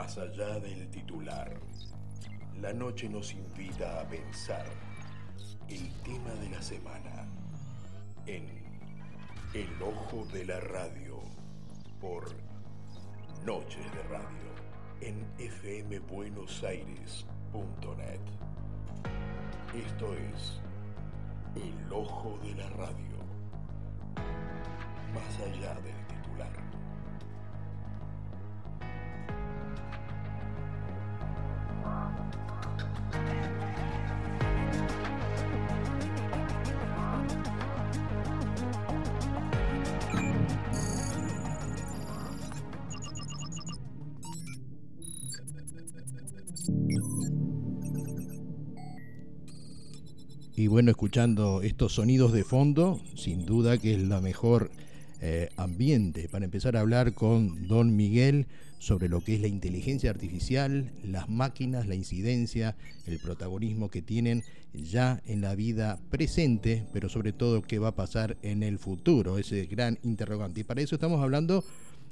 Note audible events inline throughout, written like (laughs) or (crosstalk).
Más allá del titular, la noche nos invita a pensar el tema de la semana en El Ojo de la Radio por Noches de Radio en fmbuenosaires.net. Esto es El Ojo de la Radio. Más allá del Y bueno, escuchando estos sonidos de fondo, sin duda que es la mejor eh, ambiente para empezar a hablar con don Miguel sobre lo que es la inteligencia artificial, las máquinas, la incidencia, el protagonismo que tienen ya en la vida presente, pero sobre todo qué va a pasar en el futuro, ese gran interrogante. Y para eso estamos hablando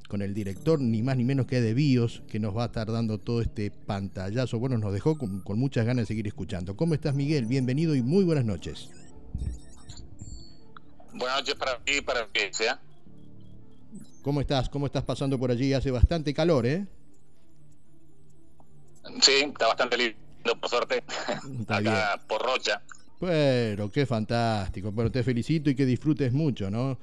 con el director, ni más ni menos que de BIOS, que nos va a estar dando todo este pantallazo. Bueno, nos dejó con, muchas ganas de seguir escuchando. ¿Cómo estás, Miguel? Bienvenido y muy buenas noches. Buenas noches para ti y para que sea. ¿Cómo estás? ¿Cómo estás pasando por allí? Hace bastante calor, ¿eh? Sí, está bastante lindo, por suerte. Está Acá por Rocha. Pero qué fantástico. Bueno, te felicito y que disfrutes mucho, ¿no?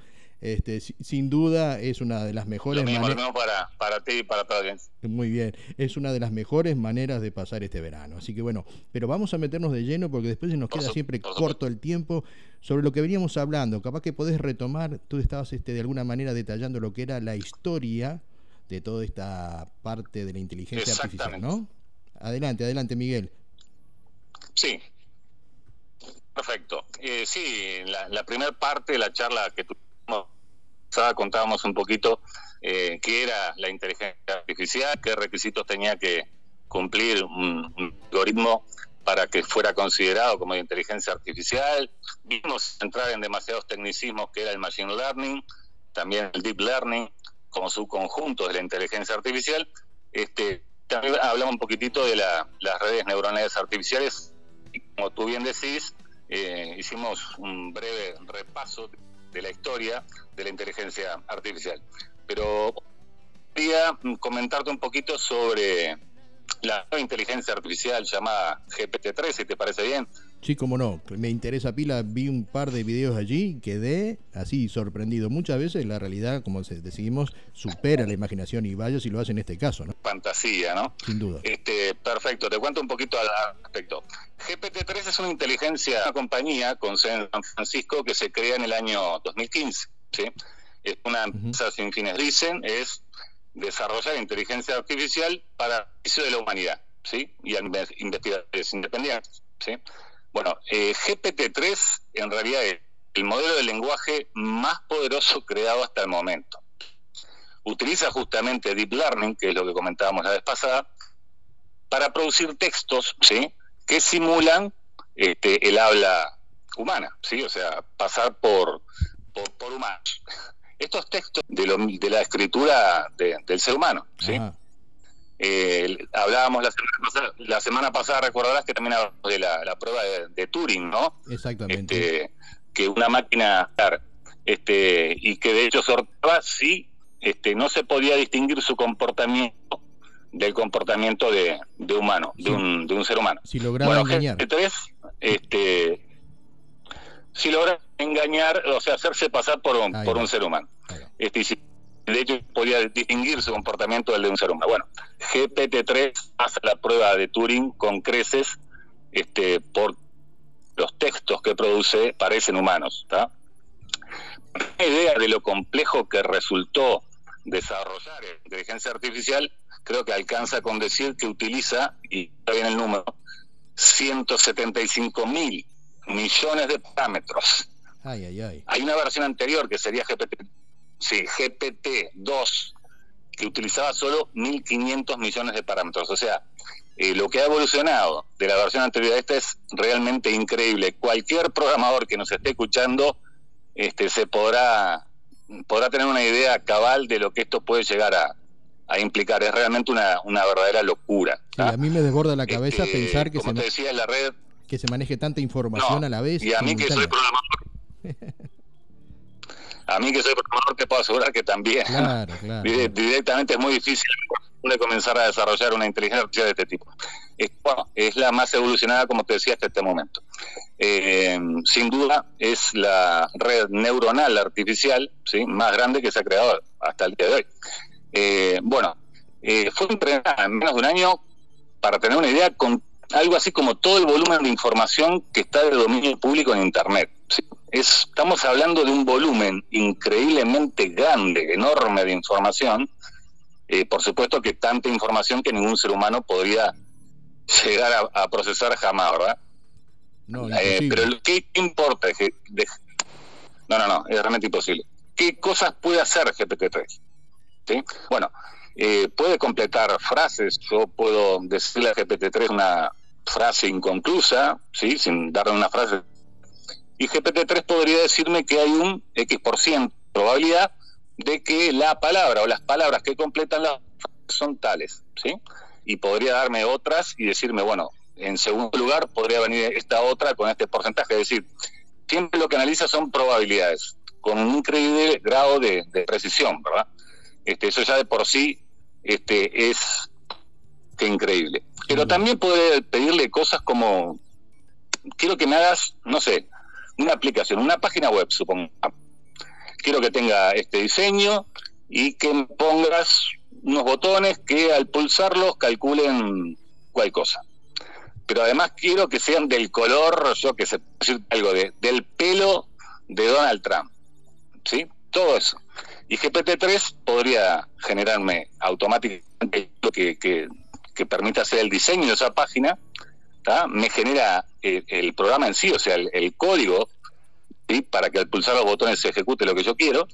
Este, sin duda es una de las mejores maneras. para, para ti y para todos. Muy bien, es una de las mejores maneras de pasar este verano. Así que bueno, pero vamos a meternos de lleno porque después se nos queda siempre corto el tiempo sobre lo que veníamos hablando. Capaz que podés retomar, tú estabas este, de alguna manera detallando lo que era la historia de toda esta parte de la inteligencia artificial, ¿no? Adelante, adelante, Miguel. Sí, Perfecto. Eh, sí, la, la primera parte de la charla que tuvimos contábamos un poquito eh, qué era la inteligencia artificial, qué requisitos tenía que cumplir un, algoritmo para que fuera considerado como inteligencia artificial. Vimos entrar en demasiados tecnicismos que era el machine learning, también el deep learning, como subconjuntos de la inteligencia artificial. Este, también hablamos un poquitito de las redes neuronales artificiales y como tú bien decís, eh, hicimos un breve repaso de la historia de la inteligencia artificial. Pero quería comentarte un poquito sobre la nueva inteligencia artificial llamada GPT-3, si te parece bien. Sí, como no, me interesa pila, vi un par de videos allí, quedé así sorprendido. Muchas veces la realidad, como decimos, supera la imaginación y vaya si lo hace en este caso, ¿no? Fantasía, ¿no? Sin duda. Este, perfecto, te cuento un poquito al respecto. GPT-3 es una inteligencia, una compañía con sede en San Francisco que se crea en el año 2015, ¿sí? Es una empresa sin fines dicen, es desarrollar inteligencia artificial para el beneficio de la humanidad, ¿sí? Y a investigadores independientes, ¿sí? Bueno, eh, GPT-3 en realidad es el modelo de lenguaje más poderoso (laughs) creado hasta el momento. Utiliza justamente Deep Learning, que es lo que comentábamos la vez pasada, para producir textos ¿sí? que simulan este, el habla humana, ¿sí? o sea, pasar por, por, humanos. Estos textos de, de la escritura del ser humano, ¿sí? Eh, hablábamos la semana, pasada, la semana pasada, recordarás que también hablamos de la, prueba de, Turing, ¿no? Exactamente. Este, que una máquina, este, y que de hecho sorteaba si este, no se podía distinguir su comportamiento del comportamiento de, humano, de, un, de un ser humano. Si lograba engañar. este, si logra engañar, o sea, hacerse pasar por un, por un ser humano. Este, de hecho podía distinguir su comportamiento del de un ser humano. Bueno, GPT-3 hace la prueba de Turing con creces este, por los textos que produce parecen humanos. ¿está? Una idea de lo complejo que resultó desarrollar la inteligencia artificial, creo que alcanza con decir que utiliza, y está bien el número, 175 mil millones de parámetros. Hay una versión anterior que sería GPT sí, GPT-2, que utilizaba solo 1.500 millones de parámetros. O sea, eh, lo que ha evolucionado de la versión anterior a esta es realmente increíble. Cualquier programador que nos esté escuchando este, se podrá, podrá tener una idea cabal de lo que esto puede llegar a, a implicar. Es realmente una, una verdadera locura. a mí me desborda la cabeza Este, pensar que como se, te decía, la red que se maneje tanta información No, a la vez. Y a mí que soy programador. (laughs) a mí que soy programador te puedo asegurar que también. Claro, (laughs) claro. Dire- Directamente es muy difícil de comenzar a desarrollar una inteligencia artificial de este tipo. Es, bueno, es la más evolucionada, como te decía, hasta este momento. Eh, sin duda es la red neuronal artificial ¿sí? más grande que se ha creado hasta el día de hoy. Eh, bueno, eh, fue entrenada en menos de un año, para tener una idea, con algo así como todo el volumen de información que está de dominio público en Internet. Es, estamos hablando de un volumen increíblemente grande, enorme de información. Eh, por supuesto que tanta información que ningún ser humano podría llegar a, a procesar jamás, ¿verdad? No, Eh, pero lo que importa es que... de- no, no, no, es realmente imposible. ¿Qué cosas puede hacer GPT-3? ¿Sí? Bueno, eh, puede completar frases. Yo puedo decirle a GPT-3 una frase inconclusa, ¿sí? sin darle una frase. Y GPT-3 podría decirme que hay un X% de probabilidad de que la palabra o las palabras que completan la son tales. ¿sí? Y podría darme otras y decirme, bueno, en segundo lugar podría venir esta otra con este porcentaje. Es decir, siempre lo que analiza son probabilidades, con un increíble grado de, de precisión, ¿verdad? Este, eso ya de por sí este, es que increíble. Pero también puede pedirle cosas como, quiero que me hagas, no sé, una aplicación, una página web, supongo. Quiero que tenga este diseño y que pongas unos botones que al pulsarlos calculen cual cosa. Pero además quiero que sean del color, yo que sé, algo de, del pelo de Donald Trump. ¿Sí? Todo eso. Y GPT-3 podría generarme automáticamente lo que, que, que permita hacer el diseño de esa página. ¿tá? Me genera el, programa en sí, o sea, el, el código, ¿sí? para que al pulsar los botones se ejecute lo que yo quiero.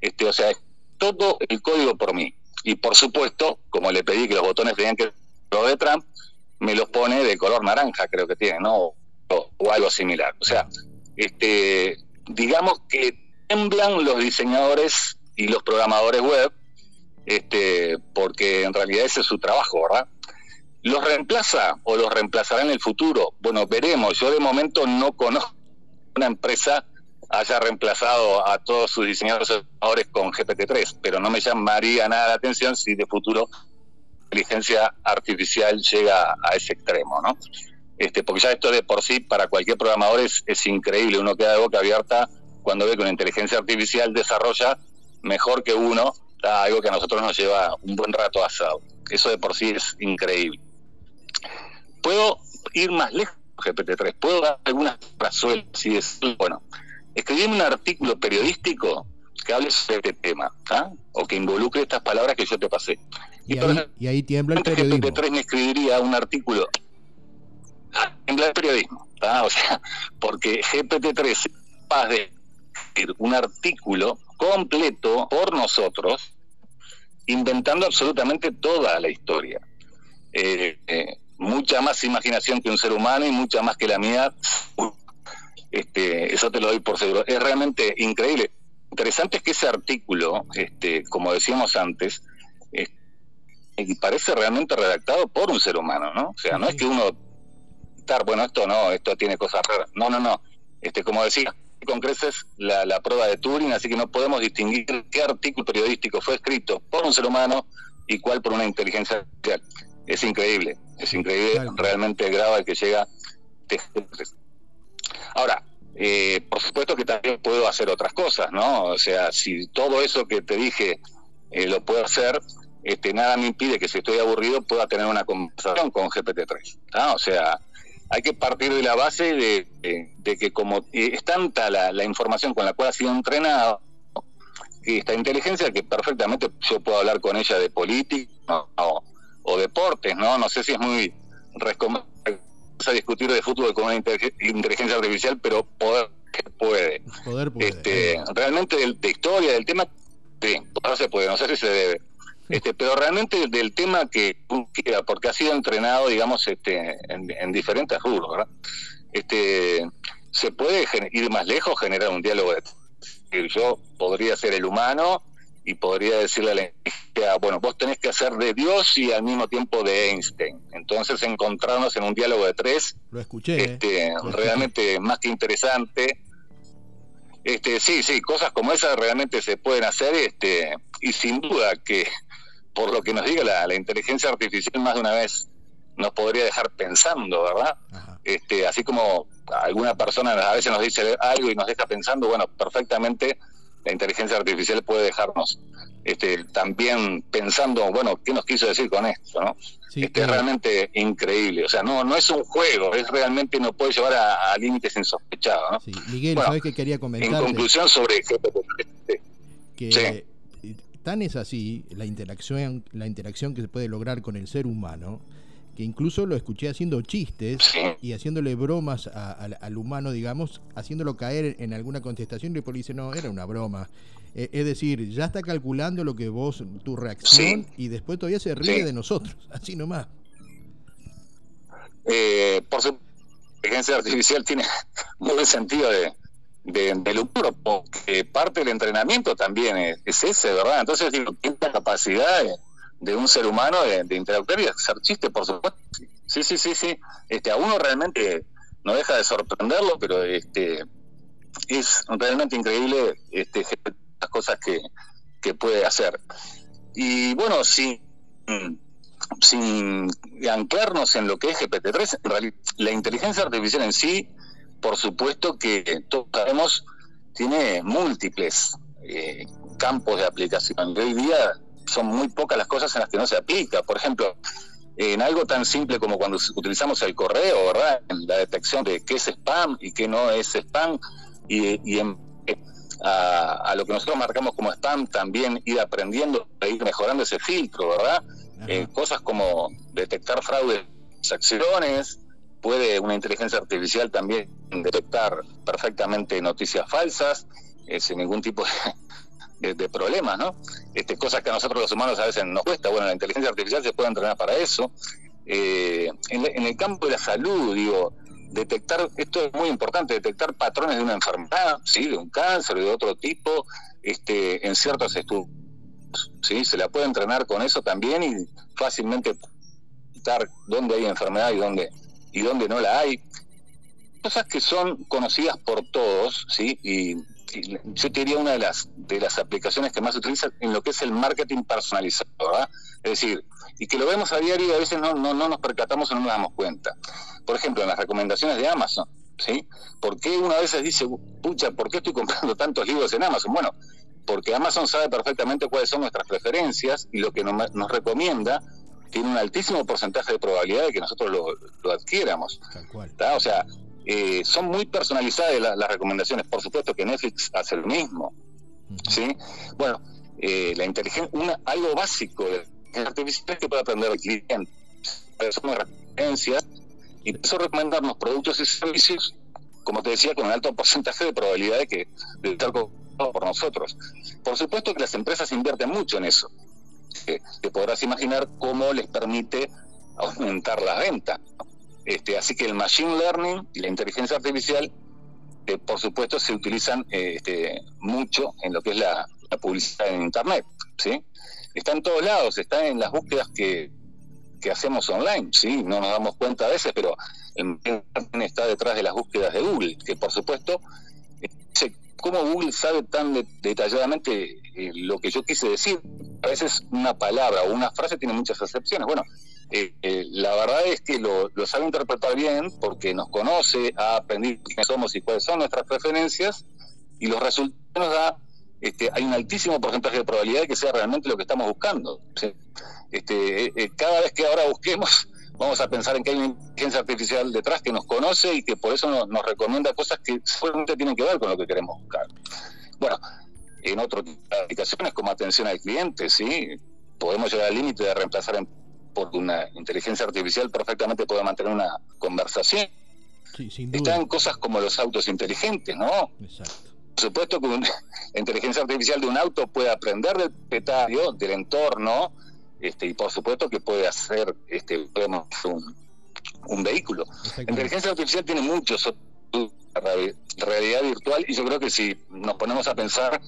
Este, o sea, es todo el código por mí. Y por supuesto, como le pedí que los botones tenían que lo de Trump, me los pone de color naranja, creo que tiene, ¿no? O, o algo similar. O sea, este, digamos que temblan los diseñadores y los programadores web, este, porque en realidad ese es su trabajo, ¿verdad? ¿Los reemplaza o los reemplazará en el futuro? Bueno, veremos. Yo de momento no conozco una empresa haya reemplazado a todos sus diseñadores con GPT-3, pero no me llamaría nada la atención si de futuro inteligencia artificial llega a ese extremo, ¿no? Este, porque ya esto de por sí para cualquier programador es, es increíble, uno queda de boca abierta cuando ve que una inteligencia artificial desarrolla mejor que uno algo que a nosotros nos lleva un buen rato asado. Eso de por sí es increíble. Puedo ir más lejos, GPT-3, puedo dar algunas sueltas y decir, bueno, escribí un artículo periodístico que hable sobre este tema, ¿tá? o que involucre estas palabras que yo te pasé. Y ahí, y ahí tiembla el periodismo. GPT-3 me escribiría un artículo en el periodismo, ¿tá? o sea, porque GPT-3 es capaz de escribir un artículo completo por nosotros, inventando absolutamente toda la historia. Eh, eh, mucha más imaginación que un ser humano y mucha más que la mía. Este, eso te lo doy por seguro. Es realmente increíble. Interesante es que ese artículo, este, como decíamos antes, eh, y parece realmente redactado por un ser humano, ¿no? O sea, no es que uno estar, bueno, esto no, esto tiene cosas raras. No, no, no. Este, como decía, con creces la, la prueba de Turing, así que no podemos distinguir qué artículo periodístico fue escrito por un ser humano y cuál por una inteligencia artificial. Es increíble, es increíble Claro. realmente el grado al que llega. Ahora, eh, por supuesto que también puedo hacer otras cosas, ¿no? O sea, si todo eso que te dije eh, lo puedo hacer, este, nada me impide que si estoy aburrido pueda tener una conversación con GPT-3. ¿tá? O sea, hay que partir de la base de, de- de que como eh, es tanta la, la información con la cual ha sido entrenado, esta inteligencia que perfectamente yo puedo hablar con ella de política ¿no? O, deportes, ¿no? No sé si es muy a discutir de fútbol con una inteligen- inteligencia artificial, pero poder que puede. Poder puede. Este, realmente del- de, historia del tema, sí, no se puede, no sé si se debe. Este, pero realmente del tema que quiera, porque ha sido entrenado, digamos, este, en, en diferentes rubros, ¿verdad? Este, se puede ir más lejos, generar un diálogo. De, yo podría ser el humano y podría decirle a la inteligencia, bueno, vos tenés que hacer de Dios y al mismo tiempo de Einstein. Entonces encontrarnos en un diálogo de tres, lo escuché, ¿eh? este, realmente más que interesante. Este, sí, sí, cosas como esas realmente se pueden hacer, este, y sin duda que por lo que nos diga la, inteligencia artificial más de una vez nos podría dejar pensando, ¿verdad? Este, así como alguna persona a veces nos dice algo y nos deja pensando, bueno, perfectamente la inteligencia artificial puede dejarnos este, también pensando, bueno, ¿qué nos quiso decir con esto? ¿no? este, Es realmente increíble. O sea, no no es un juego, es realmente nos puede llevar a, límites insospechados. ¿no? Sí. Miguel, ¿sabes qué quería comentar? En conclusión sobre que tan es así la interacción, la interacción que se puede lograr con el ser humano que incluso lo escuché haciendo chistes y haciéndole bromas al humano, digamos, haciéndolo caer en alguna contestación y le dice, no, era una broma. Eh, es decir, ya está calculando lo que vos, tu reacción, y después todavía se ríe de nosotros, (laughs) así nomás. Eh, por la inteligencia artificial tiene (laughs) muy buen sentido de, de, lucro, porque parte del entrenamiento también es, ese, ¿verdad? Entonces, digo, tiene la capacidad de de un ser humano de, interactuar y de hacer chiste, por supuesto. Sí, sí, sí, sí. Este, a uno realmente no deja de sorprenderlo, pero este es realmente increíble este, las cosas que, que puede hacer. Y bueno, sin, sin anclarnos en lo que es GPT-3, la inteligencia artificial en sí, por supuesto que todos sabemos, tiene múltiples eh, campos de aplicación. hoy día son muy pocas las cosas en las que no se aplica. Por ejemplo, en algo tan simple como cuando utilizamos el correo, ¿verdad? En la detección de qué es spam y qué no es spam, y, en, a, lo que nosotros marcamos como spam, también ir aprendiendo e ir mejorando ese filtro, ¿verdad? Eh, cosas como detectar fraudes, acciones, puede una inteligencia artificial también detectar perfectamente noticias falsas, eh, sin ningún tipo de, de, problemas, ¿no? Este, cosas que a nosotros los humanos a veces nos cuesta. Bueno, la inteligencia artificial se puede entrenar para eso. Eh, en, el campo de la salud, digo, detectar, esto es muy importante, detectar patrones de una enfermedad, ¿sí? De un cáncer, de otro tipo, este, en ciertos estudios. ¿sí? Se la puede entrenar con eso también y fácilmente detectar dónde hay enfermedad y dónde, y dónde no la hay. Cosas que son conocidas por todos, ¿sí? Y yo te diría una de las de las aplicaciones que más se utiliza en lo que es el marketing personalizado, ¿verdad? Es decir, y que lo vemos a diario y a veces no, no, no nos percatamos o no nos damos cuenta. Por ejemplo, en las recomendaciones de Amazon, ¿sí? ¿Por qué una vez dice, pucha, ¿por qué estoy comprando (laughs) tantos libros en Amazon? Bueno, porque Amazon sabe perfectamente cuáles son nuestras preferencias y lo que nos, nos recomienda tiene un altísimo porcentaje de probabilidad de que nosotros lo, lo adquiéramos. O sea, eh, son muy personalizadas las recomendaciones. Por supuesto que Netflix hace lo mismo. ¿sí? Bueno, eh, la inteligencia, una, algo básico de la artificial es que puede aprender el cliente. Son referencias y por eso recomendarnos productos y servicios, como te decía, con un alto porcentaje de probabilidad de que de estar por nosotros. Por supuesto que las empresas invierten mucho en eso. Eh, te podrás imaginar cómo les permite aumentar la venta. Este, así que el machine learning y la inteligencia artificial, eh, por supuesto, se utilizan eh, este, mucho en lo que es la, publicidad en Internet. ¿sí? Está en todos lados, está en las búsquedas que, hacemos online. ¿sí? No nos damos cuenta a veces, pero el está detrás de las búsquedas de Google, que por supuesto, ¿cómo Google sabe tan detalladamente eh, lo que yo quise decir? A veces una palabra o una frase tiene muchas excepciones. Bueno, eh, eh, la verdad es que lo, sabe interpretar bien porque nos conoce, ha aprendido quiénes somos y cuáles son nuestras preferencias y los resultados nos da, este, hay un altísimo porcentaje de probabilidad de que sea realmente lo que estamos buscando. Este, eh, cada vez que ahora busquemos, (laughs) vamos a pensar en que hay una inteligencia artificial detrás que nos conoce y que por eso nos, recomienda cosas que solamente tienen que ver con lo que queremos buscar. Bueno, en otras aplicaciones como atención al cliente, ¿sí? podemos llegar al límite de reemplazar en porque una inteligencia artificial perfectamente puede mantener una conversación. Están cosas como los autos inteligentes, ¿no? Por supuesto que una, (laughs) inteligencia artificial de un auto puede aprender del propietario, del entorno, este, y por supuesto que puede hacer este, un, un vehículo. La inteligencia artificial tiene muchos realidad virtual y yo creo que si nos ponemos a pensar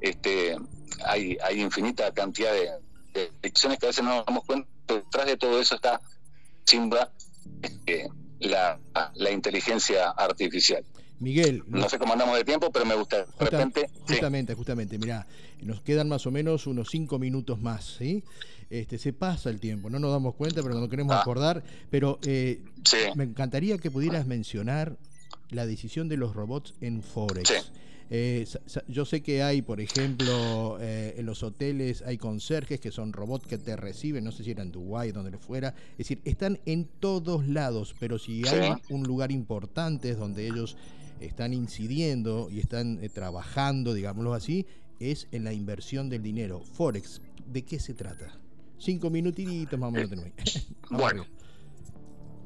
este hay, hay infinita cantidad de, de que a veces no nos damos cuenta, detrás de todo eso está Simba, este, la, la inteligencia artificial. Miguel. No sé cómo andamos de tiempo, pero me gusta. repente, justamente, justamente. Mirá, nos quedan más o menos unos cinco minutos más, ¿sí? Este, se pasa el tiempo, no nos damos cuenta, pero no queremos ah. acordar. Pero eh, me encantaría que pudieras mencionar la decisión de los robots en Forex. Eh, yo sé que hay, por ejemplo, eh, en los hoteles hay conserjes que son robots que te reciben, no sé si era en Dubái, donde fuera. Es decir, están en todos lados, pero si hay un lugar importante donde ellos están incidiendo y están eh, trabajando, digámoslo así, es en la inversión del dinero. Forex, ¿de qué se trata? Cinco minutitos más o menos (laughs) bueno,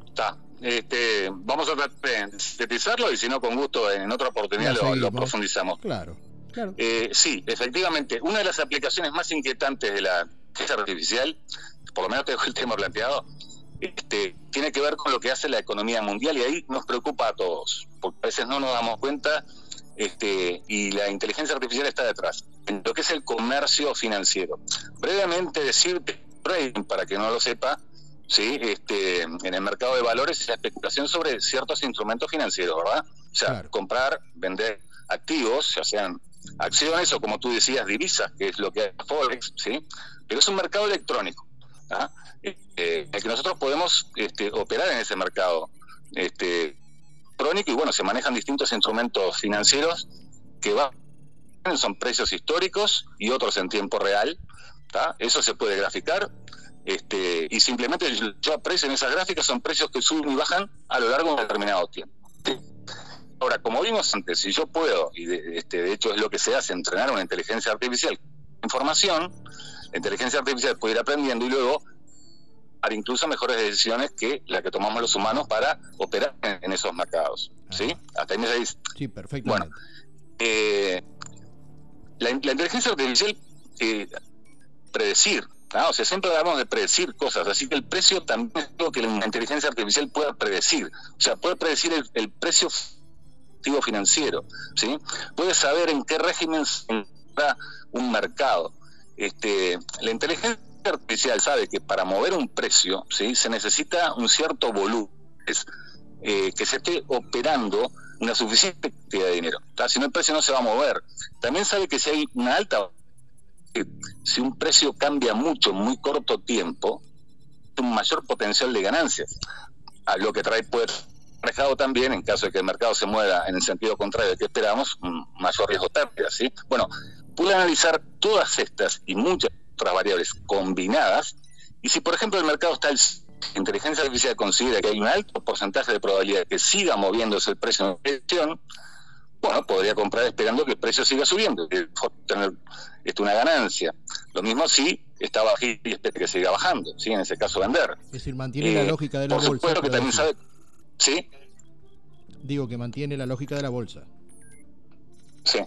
está. Este, vamos a tratar de sintetizarlo y si no, con gusto en otra oportunidad lo, profundizamos. Claro, claro. Eh, sí, efectivamente, una de las aplicaciones más inquietantes de la inteligencia artificial, por lo menos tengo el tema planteado, este, tiene que ver con lo que hace la economía mundial y ahí nos preocupa a todos, porque a veces no nos damos cuenta este, y la inteligencia artificial está detrás, en lo que es el comercio financiero. Brevemente decirte, para que no lo sepa, ¿sí? este, en el mercado de valores es la especulación sobre ciertos instrumentos financieros, ¿verdad? O sea, comprar, vender activos, ya sean acciones o como tú decías, divisas, que es lo que es Forex, ¿sí? Pero es un mercado electrónico. ¿ah? eh, que nosotros podemos este, operar en ese mercado este, crónico y bueno, se manejan distintos instrumentos financieros que van, son precios históricos y otros en tiempo real. Eso se puede graficar este, y simplemente yo aprecio en esas gráficas son precios que suben y bajan a lo largo de un determinado tiempo. Ahora, como vimos antes, si yo puedo, y de, este, de hecho es lo que se hace, entrenar una inteligencia artificial información, la inteligencia artificial puede ir aprendiendo y luego incluso mejores decisiones que las que tomamos los humanos para operar en, esos mercados. ¿Sí? Hasta ahí me Sí, perfecto. Bueno, eh, la, inteligencia artificial eh, predecir, o sea, siempre hablamos de predecir cosas, así que el precio también es lo que la inteligencia artificial pueda predecir, o sea, puede predecir el, precio financiero, ¿sí? Puede saber en qué régimen está un mercado. Este, la inteligencia artificial sabe que para mover un precio ¿sí? se necesita un cierto volumen, eh, que se esté operando una suficiente cantidad de dinero. Si no, el precio no se va a mover. También sabe que si hay una alta, si un precio cambia mucho en muy corto tiempo, un mayor potencial de ganancias. A lo que trae puede reflejado también, en caso de que el mercado se mueva en el sentido contrario de que esperamos, mayor riesgo pérdida. ¿sí? Bueno, pude analizar todas estas y muchas otras variables combinadas, y si por ejemplo el mercado está, el, inteligencia artificial considera que hay un alto porcentaje de probabilidad de que siga moviéndose el precio en dirección, bueno, podría comprar esperando que el precio siga subiendo, que tener esto una ganancia. Lo mismo si está bajito y espera que siga bajando, ¿sí? en ese caso vender. Es decir, mantiene la eh, lógica de la bolsa. Supuesto que también sabe... ¿Sí? Digo que mantiene la lógica de la bolsa. Sí.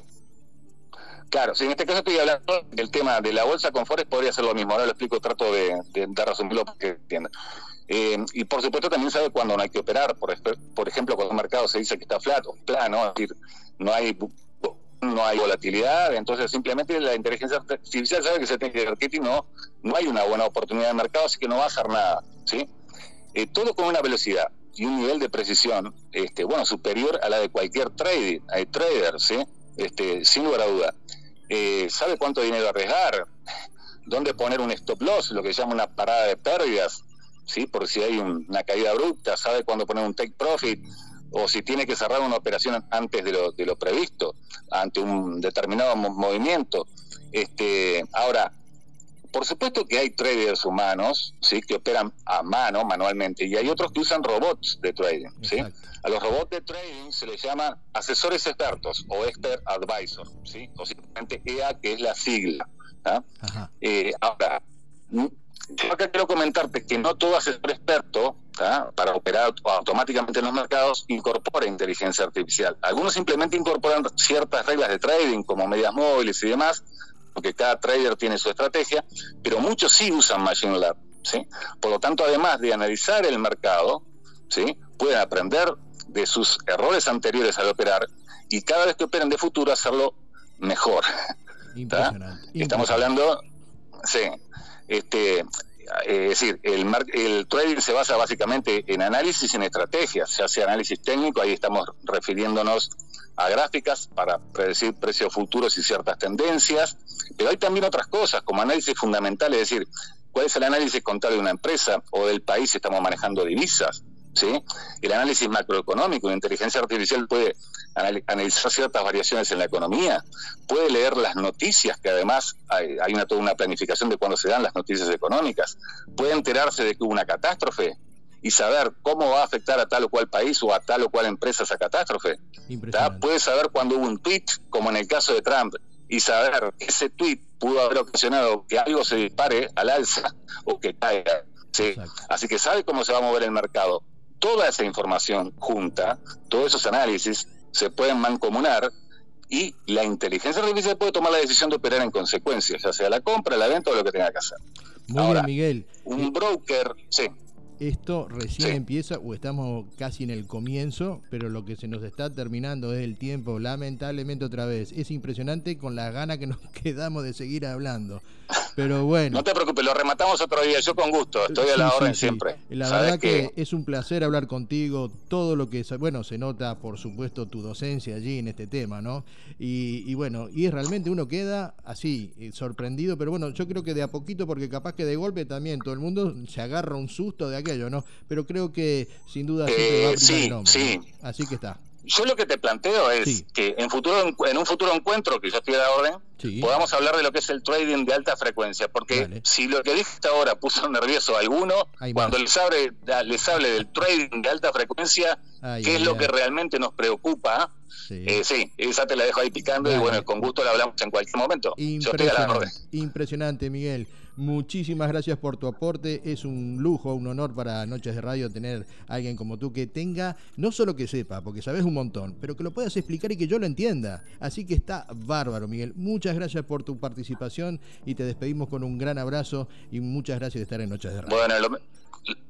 Claro, si en este caso estoy hablando del tema de la bolsa con Forex, podría ser lo mismo. Ahora lo explico, trato de, de, de resumirlo para que entiendan. Eh, y por supuesto también sabe cuándo no hay que operar. Por, por ejemplo, cuando el mercado se dice que está flato, plano, es decir, no hay no hay volatilidad, entonces simplemente la inteligencia artificial sabe que se tiene que invertir y no, no hay una buena oportunidad de mercado, así que no va a hacer nada. ¿sí? Eh, todo con una velocidad y un nivel de precisión este, bueno, superior a la de cualquier trader, hay trader, ¿sí? este, sin lugar a duda. Eh, sabe cuánto dinero arriesgar, dónde poner un stop loss, lo que se llama una parada de pérdidas, ¿sí? por si hay una caída abrupta, sabe cuándo poner un take profit, o si tiene que cerrar una operación antes de lo, de lo previsto, ante un determinado movimiento. Este, ahora, por supuesto que hay traders humanos, ¿sí? que operan a mano, manualmente, y hay otros que usan robots de trading. ¿sí? A los robots de trading se les llama asesores expertos o expert advisor, ¿sí? o simplemente EA, que es la sigla. ¿ah? Eh, ahora, yo acá quiero comentarte que no todo asesor experto para operar automáticamente en los mercados incorpora inteligencia artificial. Algunos simplemente incorporan ciertas reglas de trading como medias móviles y demás, porque cada trader tiene su estrategia, pero muchos sí usan Machine Learning. ¿sí? Por lo tanto, además de analizar el mercado, ¿sí? pueden aprender de sus errores anteriores al operar y cada vez que operen de futuro hacerlo mejor. (laughs) Estamos hablando, sí, este, es decir, el, el trading se basa básicamente en análisis, en estrategias, ya sea análisis técnico, ahí estamos refiriéndonos a gráficas para predecir precios futuros y ciertas tendencias, pero hay también otras cosas, como análisis fundamental, es decir, cuál es el análisis contable de una empresa o del país si estamos manejando divisas, ¿sí? El análisis macroeconómico, la inteligencia artificial puede analizar ciertas variaciones en la economía, puede leer las noticias, que además hay, una, toda una planificación de cuándo se dan las noticias económicas, puede enterarse de que hubo una catástrofe y saber cómo va a afectar a tal o cual país o a tal o cual empresa esa catástrofe. Puede saber cuándo hubo un tweet, como en el caso de Trump, y saber que ese tweet pudo haber ocasionado que algo se dispare al alza o que caiga. Así que sabe cómo se va a mover el mercado. Toda esa información junta, todos esos análisis, se pueden mancomunar y la inteligencia artificial puede tomar la decisión de operar en consecuencia, ya sea la compra, la venta o lo que tenga que hacer. Muy bien, Miguel. Un eh, broker, sí. Esto recién empieza o estamos casi en el comienzo, pero lo que se nos está terminando es el tiempo, lamentablemente otra vez. Es impresionante con la gana que nos (laughs) quedamos de seguir hablando. Pero bueno. No te preocupes, lo rematamos otro día, yo con gusto, estoy a la orden siempre. La verdad que... es un placer hablar contigo, todo lo que, bueno, se nota por supuesto tu docencia allí en este tema, ¿no? Y, bueno, y realmente uno queda así, eh, sorprendido, pero bueno, yo creo que de a poquito, porque capaz que de golpe también todo el mundo se agarra un susto de aquello, ¿no? Pero creo que sin duda va a eh, sí, sí. Así que está. Yo lo que te planteo es que en futuro en un futuro encuentro, que yo estoy a la orden, podamos hablar de lo que es el trading de alta frecuencia, porque si lo que dijiste ahora puso (laughs) nervioso a alguno, cuando les hable, les hable del trading de alta frecuencia, que es lo que realmente nos preocupa, sí. Eh, sí. esa te la dejo ahí picando y bueno, con gusto la hablamos en cualquier momento. Yo estoy a la orden. Impresionante, Miguel. Muchísimas gracias por tu aporte. Es un lujo, un honor para Noches de Radio tener a alguien como tú que tenga, no solo que sepa, porque sabes un montón, pero que lo puedas explicar y que yo lo entienda. Así que está bárbaro, Miguel. Muchas gracias por tu participación y te despedimos con un gran abrazo y muchas gracias de estar en Noches de Radio. Bueno,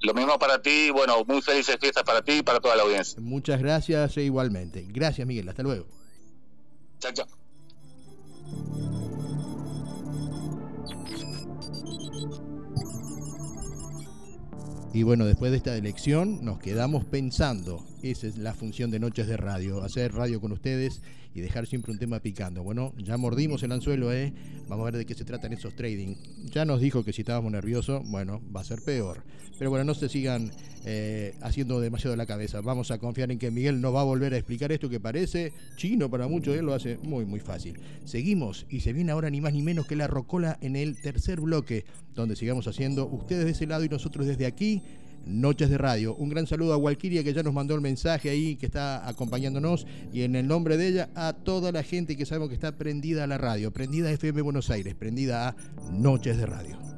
lo, mismo para ti, bueno, muy felices fiestas para ti y para toda la audiencia. Muchas gracias e igualmente. Gracias, Miguel. Hasta luego. Chao, chao. Y bueno, después de esta elección nos quedamos pensando, esa es la función de Noches de Radio, hacer radio con ustedes y dejar siempre un tema picando. Bueno, ya mordimos el anzuelo, ¿eh? Vamos a ver de qué se tratan esos trading. Ya nos dijo que si estábamos nerviosos, bueno, va a ser peor. Pero bueno, no se sigan eh, haciendo demasiado la cabeza. Vamos a confiar en que Miguel nos va a volver a explicar esto que parece chino para muchos, él lo hace muy, muy fácil. Seguimos y se viene ahora ni más ni menos que la rocola en el tercer bloque, donde sigamos haciendo ustedes de ese lado y nosotros desde aquí Noches de Radio. Un gran saludo a Walkiria que ya nos mandó el mensaje ahí, que está acompañándonos. Y en el nombre de ella, a toda la gente que sabemos que está prendida a la radio, prendida a FM Buenos Aires, prendida a Noches de Radio.